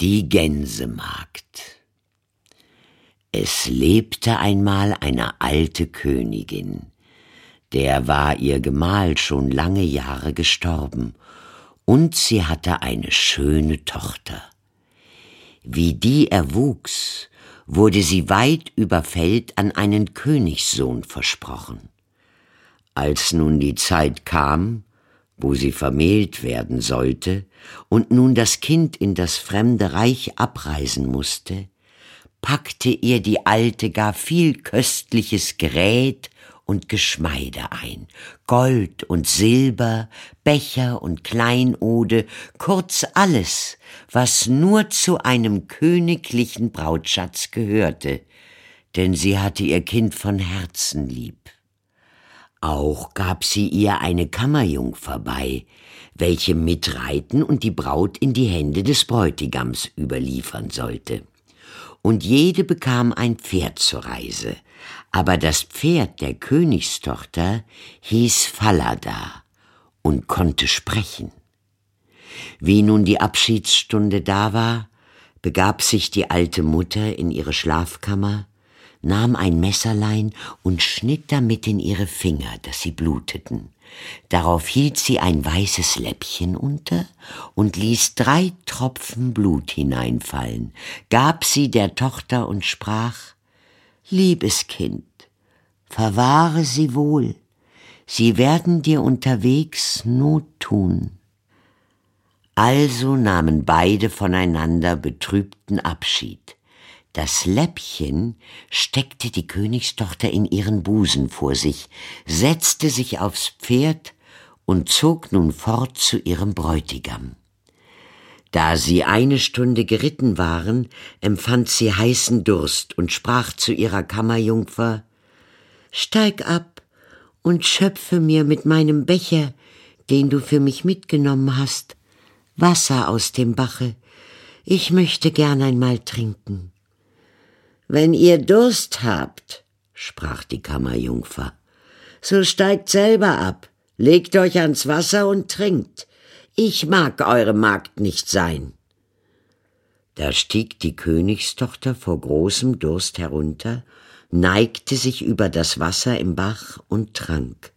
Die Gänsemagd Es lebte einmal eine alte Königin, der war ihr Gemahl schon lange Jahre gestorben, und sie hatte eine schöne Tochter. Wie die erwuchs, wurde sie weit über Feld an einen Königssohn versprochen. Als nun die Zeit kam, wo sie vermählt werden sollte und nun das Kind in das fremde Reich abreisen musste, packte ihr die Alte gar viel köstliches Gerät und Geschmeide ein, Gold und Silber, Becher und Kleinode, kurz alles, was nur zu einem königlichen Brautschatz gehörte, denn sie hatte ihr Kind von Herzen lieb. Auch gab sie ihr eine Kammerjungfer bei, welche mitreiten und die Braut in die Hände des Bräutigams überliefern sollte. Und jede bekam ein Pferd zur Reise, aber das Pferd der Königstochter hieß Falada und konnte sprechen. Wie nun die Abschiedsstunde da war, begab sich die alte Mutter in ihre Schlafkammer, nahm ein Messerlein und schnitt damit in ihre Finger, dass sie bluteten. Darauf hielt sie ein weißes Läppchen unter und ließ drei Tropfen Blut hineinfallen, gab sie der Tochter und sprach Liebes Kind, verwahre sie wohl, sie werden dir unterwegs Not tun. Also nahmen beide voneinander betrübten Abschied. Das Läppchen steckte die Königstochter in ihren Busen vor sich, setzte sich aufs Pferd und zog nun fort zu ihrem Bräutigam. Da sie eine Stunde geritten waren, empfand sie heißen Durst und sprach zu ihrer Kammerjungfer Steig ab und schöpfe mir mit meinem Becher, den du für mich mitgenommen hast, Wasser aus dem Bache. Ich möchte gern einmal trinken. Wenn ihr Durst habt, sprach die Kammerjungfer, so steigt selber ab, legt euch ans Wasser und trinkt. Ich mag eure Magd nicht sein. Da stieg die Königstochter vor großem Durst herunter, neigte sich über das Wasser im Bach und trank,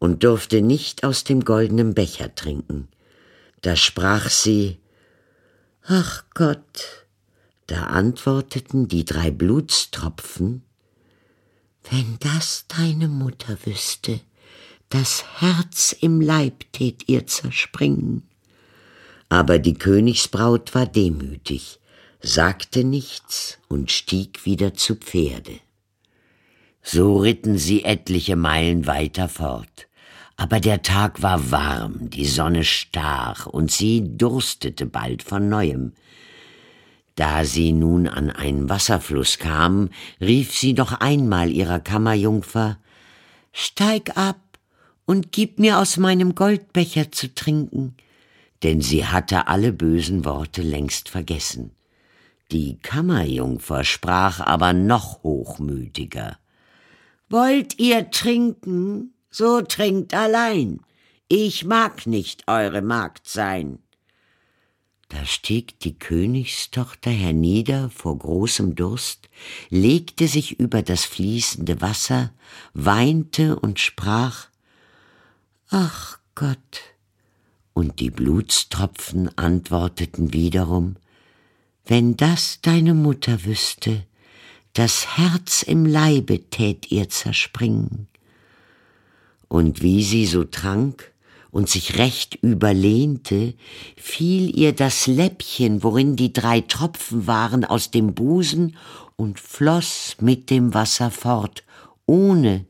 und durfte nicht aus dem goldenen Becher trinken. Da sprach sie Ach Gott, da antworteten die drei Blutstropfen, wenn das deine Mutter wüsste, das Herz im Leib tät ihr zerspringen. Aber die Königsbraut war demütig, sagte nichts und stieg wieder zu Pferde. So ritten sie etliche Meilen weiter fort. Aber der Tag war warm, die Sonne stach, und sie durstete bald von neuem. Da sie nun an einen Wasserfluss kam, rief sie noch einmal ihrer Kammerjungfer Steig ab und gib mir aus meinem Goldbecher zu trinken, denn sie hatte alle bösen Worte längst vergessen. Die Kammerjungfer sprach aber noch hochmütiger Wollt ihr trinken, so trinkt allein. Ich mag nicht eure Magd sein. Da stieg die Königstochter hernieder vor großem Durst, legte sich über das fließende Wasser, weinte und sprach Ach Gott. Und die Blutstropfen antworteten wiederum Wenn das deine Mutter wüsste, das Herz im Leibe tät ihr zerspringen. Und wie sie so trank, und sich recht überlehnte, fiel ihr das Läppchen, worin die drei Tropfen waren, aus dem Busen und floß mit dem Wasser fort, ohne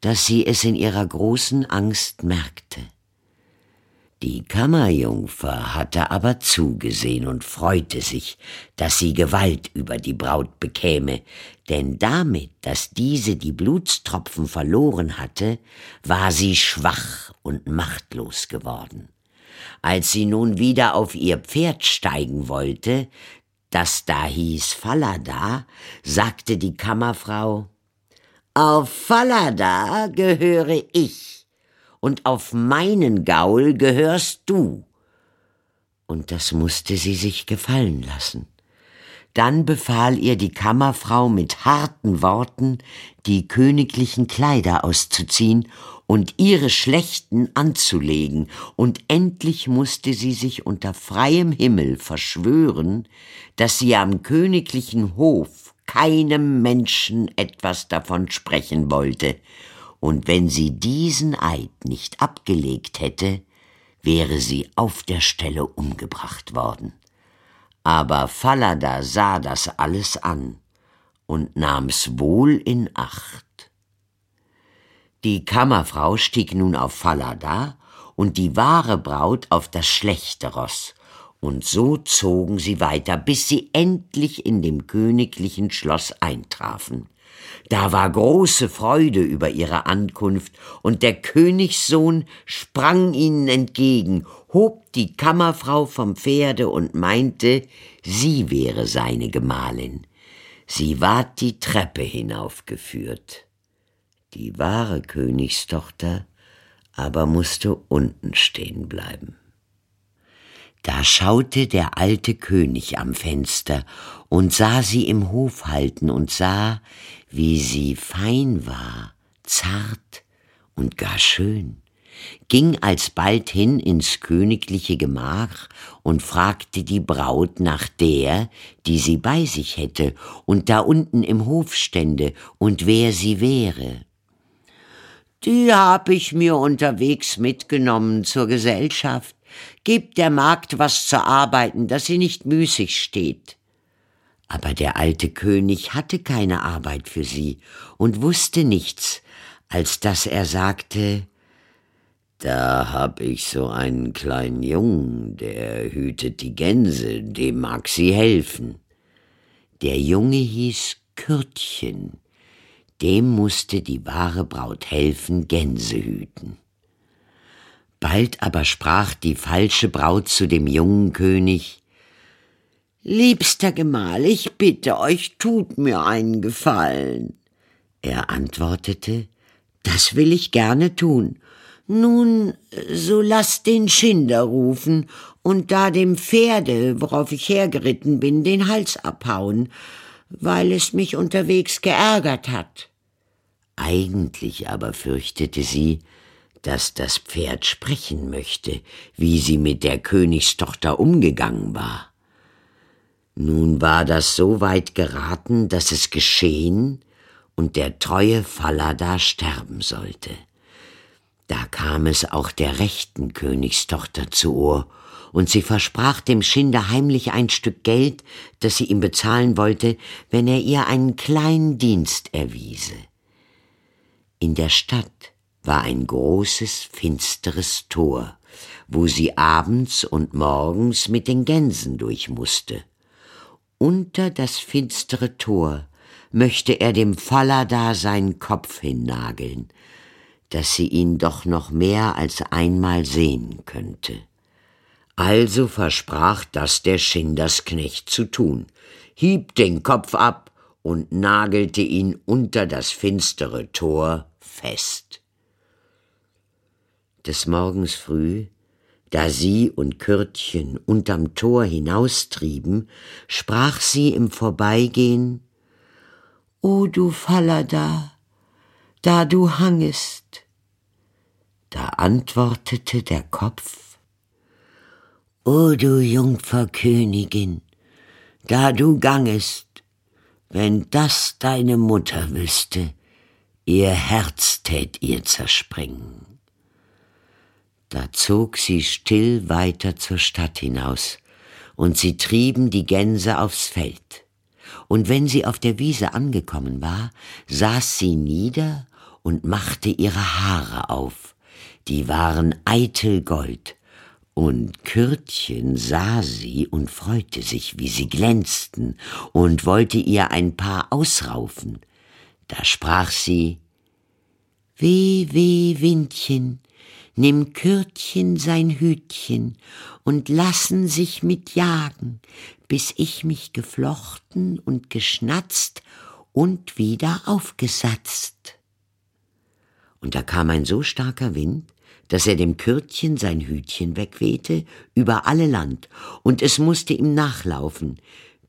dass sie es in ihrer großen Angst merkte. Die Kammerjungfer hatte aber zugesehen und freute sich, dass sie Gewalt über die Braut bekäme, denn damit, dass diese die Blutstropfen verloren hatte, war sie schwach und machtlos geworden. Als sie nun wieder auf ihr Pferd steigen wollte, das da hieß Fallada, sagte die Kammerfrau, Auf Fallada gehöre ich und auf meinen Gaul gehörst du. und das musste sie sich gefallen lassen. Dann befahl ihr die Kammerfrau mit harten Worten, die königlichen Kleider auszuziehen und ihre schlechten anzulegen, und endlich musste sie sich unter freiem Himmel verschwören, dass sie am königlichen Hof keinem Menschen etwas davon sprechen wollte, und wenn sie diesen Eid nicht abgelegt hätte, wäre sie auf der Stelle umgebracht worden. Aber Falada sah das alles an und nahm's wohl in Acht. Die Kammerfrau stieg nun auf Falada und die wahre Braut auf das schlechte Ross, und so zogen sie weiter, bis sie endlich in dem königlichen Schloss eintrafen. Da war große Freude über ihre Ankunft, und der Königssohn sprang ihnen entgegen, hob die Kammerfrau vom Pferde und meinte, sie wäre seine Gemahlin. Sie ward die Treppe hinaufgeführt. Die wahre Königstochter aber musste unten stehen bleiben. Da schaute der alte König am Fenster und sah sie im Hof halten und sah, wie sie fein war, zart und gar schön, ging alsbald hin ins königliche Gemach und fragte die Braut nach der, die sie bei sich hätte und da unten im Hof stände und wer sie wäre. Die hab ich mir unterwegs mitgenommen zur Gesellschaft. Gebt der Magd was zu arbeiten, dass sie nicht müßig steht. Aber der alte König hatte keine Arbeit für sie und wusste nichts, als dass er sagte, da hab ich so einen kleinen Jungen, der hütet die Gänse, dem mag sie helfen. Der Junge hieß Kürtchen, dem musste die wahre Braut helfen, Gänse hüten. Bald aber sprach die falsche Braut zu dem jungen König Liebster Gemahl, ich bitte euch, tut mir einen Gefallen. Er antwortete, das will ich gerne tun. Nun, so lass den Schinder rufen und da dem Pferde, worauf ich hergeritten bin, den Hals abhauen, weil es mich unterwegs geärgert hat. Eigentlich aber fürchtete sie, dass das Pferd sprechen möchte, wie sie mit der Königstochter umgegangen war. Nun war das so weit geraten, dass es geschehen und der treue Falada sterben sollte. Da kam es auch der rechten Königstochter zu Ohr, und sie versprach dem Schinder heimlich ein Stück Geld, das sie ihm bezahlen wollte, wenn er ihr einen kleinen Dienst erwiese. In der Stadt war ein großes, finsteres Tor, wo sie abends und morgens mit den Gänsen durch musste unter das finstere Tor möchte er dem Falada seinen Kopf hinnageln, dass sie ihn doch noch mehr als einmal sehen könnte. Also versprach das der Schindersknecht zu tun, hieb den Kopf ab und nagelte ihn unter das finstere Tor fest. Des Morgens früh da sie und Kürtchen unterm Tor hinaustrieben, sprach sie im Vorbeigehen O du Fallada, da du hangest. Da antwortete der Kopf O du Jungfer Königin, da du gangest, wenn das deine Mutter wüsste, ihr Herz tät ihr zerspringen. Da zog sie still weiter zur Stadt hinaus, und sie trieben die Gänse aufs Feld. Und wenn sie auf der Wiese angekommen war, saß sie nieder und machte ihre Haare auf, die waren eitel Gold, und Kürtchen sah sie und freute sich, wie sie glänzten, und wollte ihr ein paar ausraufen. Da sprach sie Weh, weh, Windchen, nimm Kürtchen sein Hütchen und lassen sich mit jagen, bis ich mich geflochten und geschnatzt und wieder aufgesatzt. Und da kam ein so starker Wind, dass er dem Kürtchen sein Hütchen wegwehte über alle Land, und es musste ihm nachlaufen.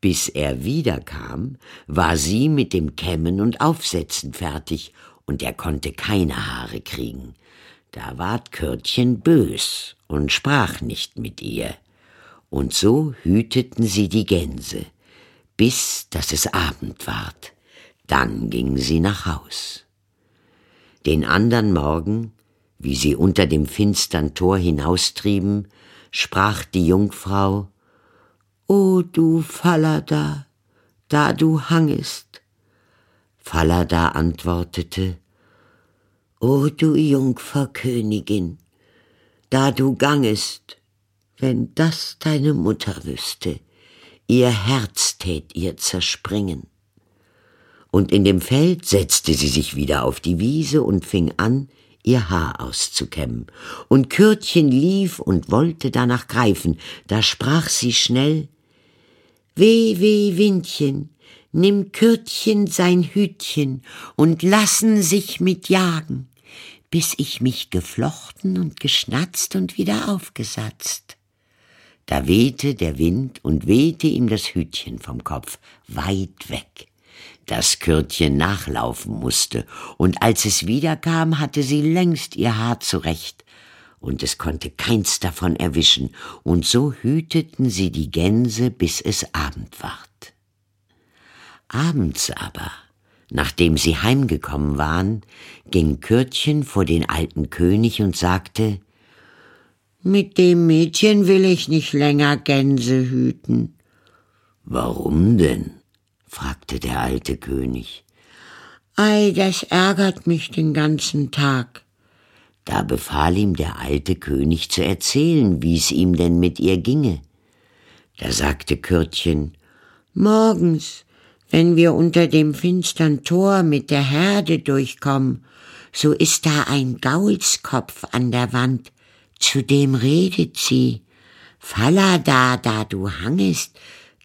Bis er wiederkam, war sie mit dem Kämmen und Aufsetzen fertig, und er konnte keine Haare kriegen. Da ward Kürtchen bös und sprach nicht mit ihr. Und so hüteten sie die Gänse, bis dass es Abend ward. Dann gingen sie nach Haus. Den andern Morgen, wie sie unter dem finstern Tor hinaustrieben, sprach die Jungfrau, O du Falada, da du hangest. Falada antwortete, O du Jungferkönigin, da du gangest, wenn das deine Mutter wüsste, ihr Herz tät ihr zerspringen. Und in dem Feld setzte sie sich wieder auf die Wiese und fing an, ihr Haar auszukämmen. Und Kürtchen lief und wollte danach greifen, da sprach sie schnell Weh, weh, Windchen, nimm Kürtchen sein Hütchen und lassen sich mit jagen, bis ich mich geflochten und geschnatzt und wieder aufgesatzt. Da wehte der Wind und wehte ihm das Hütchen vom Kopf weit weg das Kürtchen nachlaufen musste, und als es wiederkam, hatte sie längst ihr Haar zurecht, und es konnte keins davon erwischen, und so hüteten sie die Gänse, bis es Abend ward. Abends aber, nachdem sie heimgekommen waren, ging Kürtchen vor den alten König und sagte, mit dem Mädchen will ich nicht länger Gänse hüten. Warum denn? fragte der alte König. Ei, das ärgert mich den ganzen Tag. Da befahl ihm der alte König zu erzählen, wie's ihm denn mit ihr ginge. Da sagte Kürtchen, Morgens, wenn wir unter dem finstern Tor mit der Herde durchkommen, so ist da ein Gaulskopf an der Wand, zu dem redet sie. Falla da, da du hangest,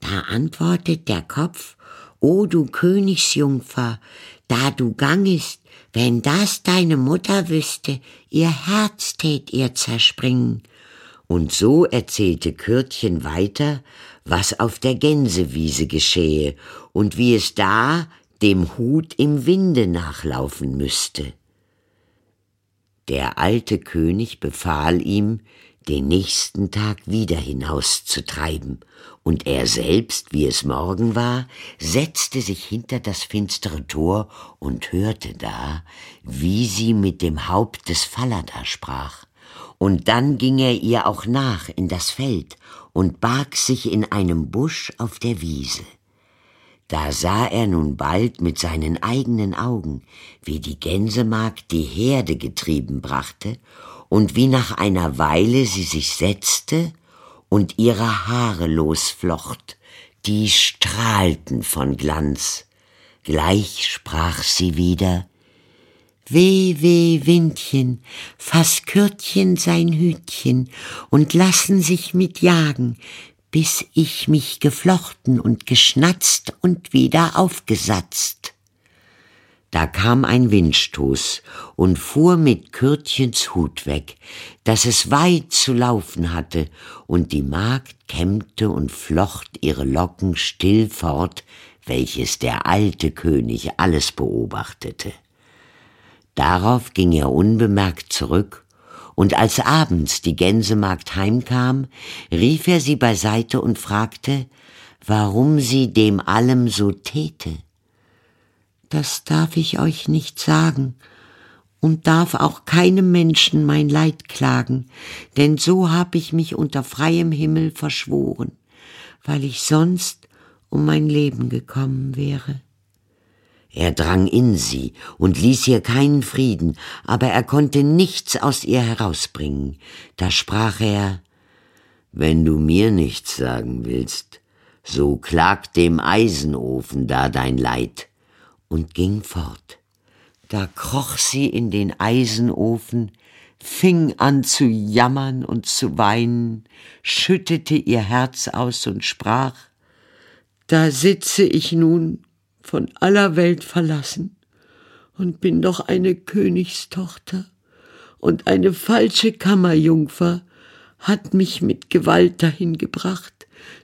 da antwortet der Kopf, O du Königsjungfer, da du gangest, wenn das deine Mutter wüsste, ihr Herz tät ihr zerspringen. Und so erzählte Kürtchen weiter, was auf der Gänsewiese geschehe und wie es da dem Hut im Winde nachlaufen müsste. Der alte König befahl ihm, den nächsten Tag wieder hinauszutreiben, und er selbst, wie es Morgen war, setzte sich hinter das finstere Tor und hörte da, wie sie mit dem Haupt des Fallada sprach. Und dann ging er ihr auch nach in das Feld und barg sich in einem Busch auf der Wiese. Da sah er nun bald mit seinen eigenen Augen, wie die Gänsemagd die Herde getrieben brachte und wie nach einer Weile sie sich setzte und ihre Haare losflocht, die strahlten von Glanz. Gleich sprach sie wieder, Weh, weh, Windchen, fass Kürtchen sein Hütchen und lassen sich mit jagen, bis ich mich geflochten und geschnatzt und wieder aufgesatzt. Da kam ein Windstoß und fuhr mit Kürtchens Hut weg, dass es weit zu laufen hatte, und die Magd kämmte und flocht ihre Locken still fort, welches der alte König alles beobachtete. Darauf ging er unbemerkt zurück, und als abends die Gänsemagd heimkam, rief er sie beiseite und fragte, warum sie dem allem so täte das darf ich euch nicht sagen und darf auch keinem Menschen mein Leid klagen, denn so hab ich mich unter freiem Himmel verschworen, weil ich sonst um mein Leben gekommen wäre. Er drang in sie und ließ ihr keinen Frieden, aber er konnte nichts aus ihr herausbringen. Da sprach er Wenn du mir nichts sagen willst, so klag dem Eisenofen da dein Leid und ging fort. Da kroch sie in den Eisenofen, fing an zu jammern und zu weinen, schüttete ihr Herz aus und sprach Da sitze ich nun von aller Welt verlassen und bin doch eine Königstochter und eine falsche Kammerjungfer hat mich mit Gewalt dahin gebracht,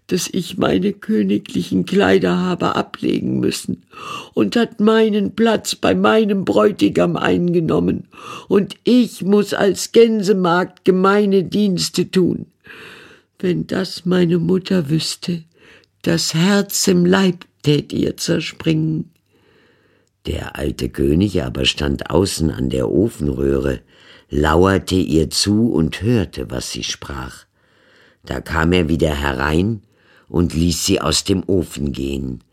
dass ich meine königlichen Kleider habe ablegen müssen und hat meinen Platz bei meinem Bräutigam eingenommen, und ich muss als Gänsemagd gemeine Dienste tun. Wenn das meine Mutter wüsste, das Herz im Leib tät ihr zerspringen. Der alte König aber stand außen an der Ofenröhre, lauerte ihr zu und hörte, was sie sprach. Da kam er wieder herein und ließ sie aus dem Ofen gehen.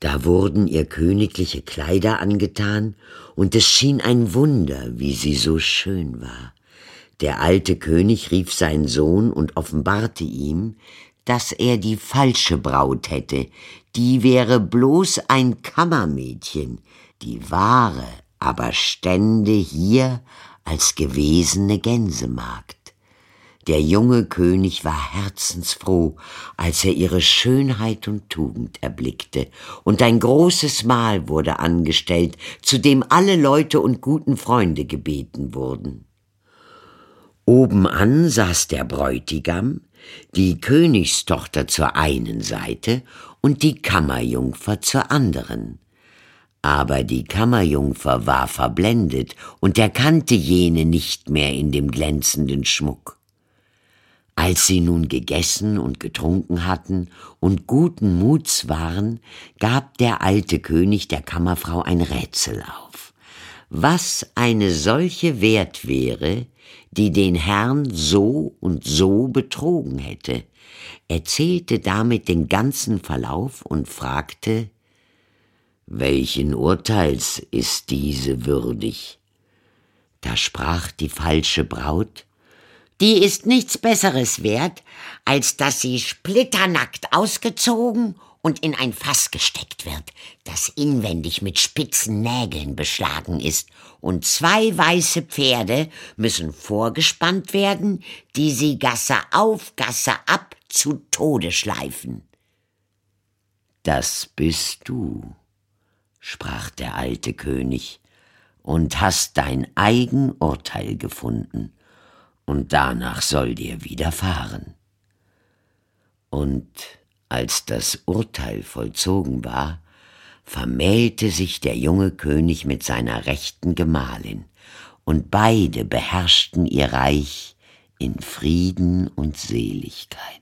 Da wurden ihr königliche Kleider angetan, und es schien ein Wunder, wie sie so schön war. Der alte König rief seinen Sohn und offenbarte ihm, dass er die falsche Braut hätte, die wäre bloß ein Kammermädchen, die wahre aber stände hier als gewesene Gänsemagd. Der junge König war herzensfroh, als er ihre Schönheit und Tugend erblickte, und ein großes Mahl wurde angestellt, zu dem alle Leute und guten Freunde gebeten wurden. Obenan saß der Bräutigam, die Königstochter zur einen Seite und die Kammerjungfer zur anderen. Aber die Kammerjungfer war verblendet und erkannte jene nicht mehr in dem glänzenden Schmuck. Als sie nun gegessen und getrunken hatten und guten Muts waren, gab der alte König der Kammerfrau ein Rätsel auf. Was eine solche wert wäre, die den Herrn so und so betrogen hätte, erzählte damit den ganzen Verlauf und fragte, welchen Urteils ist diese würdig? Da sprach die falsche Braut, die ist nichts Besseres wert, als dass sie splitternackt ausgezogen und in ein Fass gesteckt wird, das inwendig mit spitzen Nägeln beschlagen ist, und zwei weiße Pferde müssen vorgespannt werden, die sie Gasse auf, Gasse ab zu Tode schleifen. Das bist du, sprach der alte König, und hast dein eigen Urteil gefunden und danach soll dir widerfahren. Und als das Urteil vollzogen war, vermählte sich der junge König mit seiner rechten Gemahlin, und beide beherrschten ihr Reich in Frieden und Seligkeit.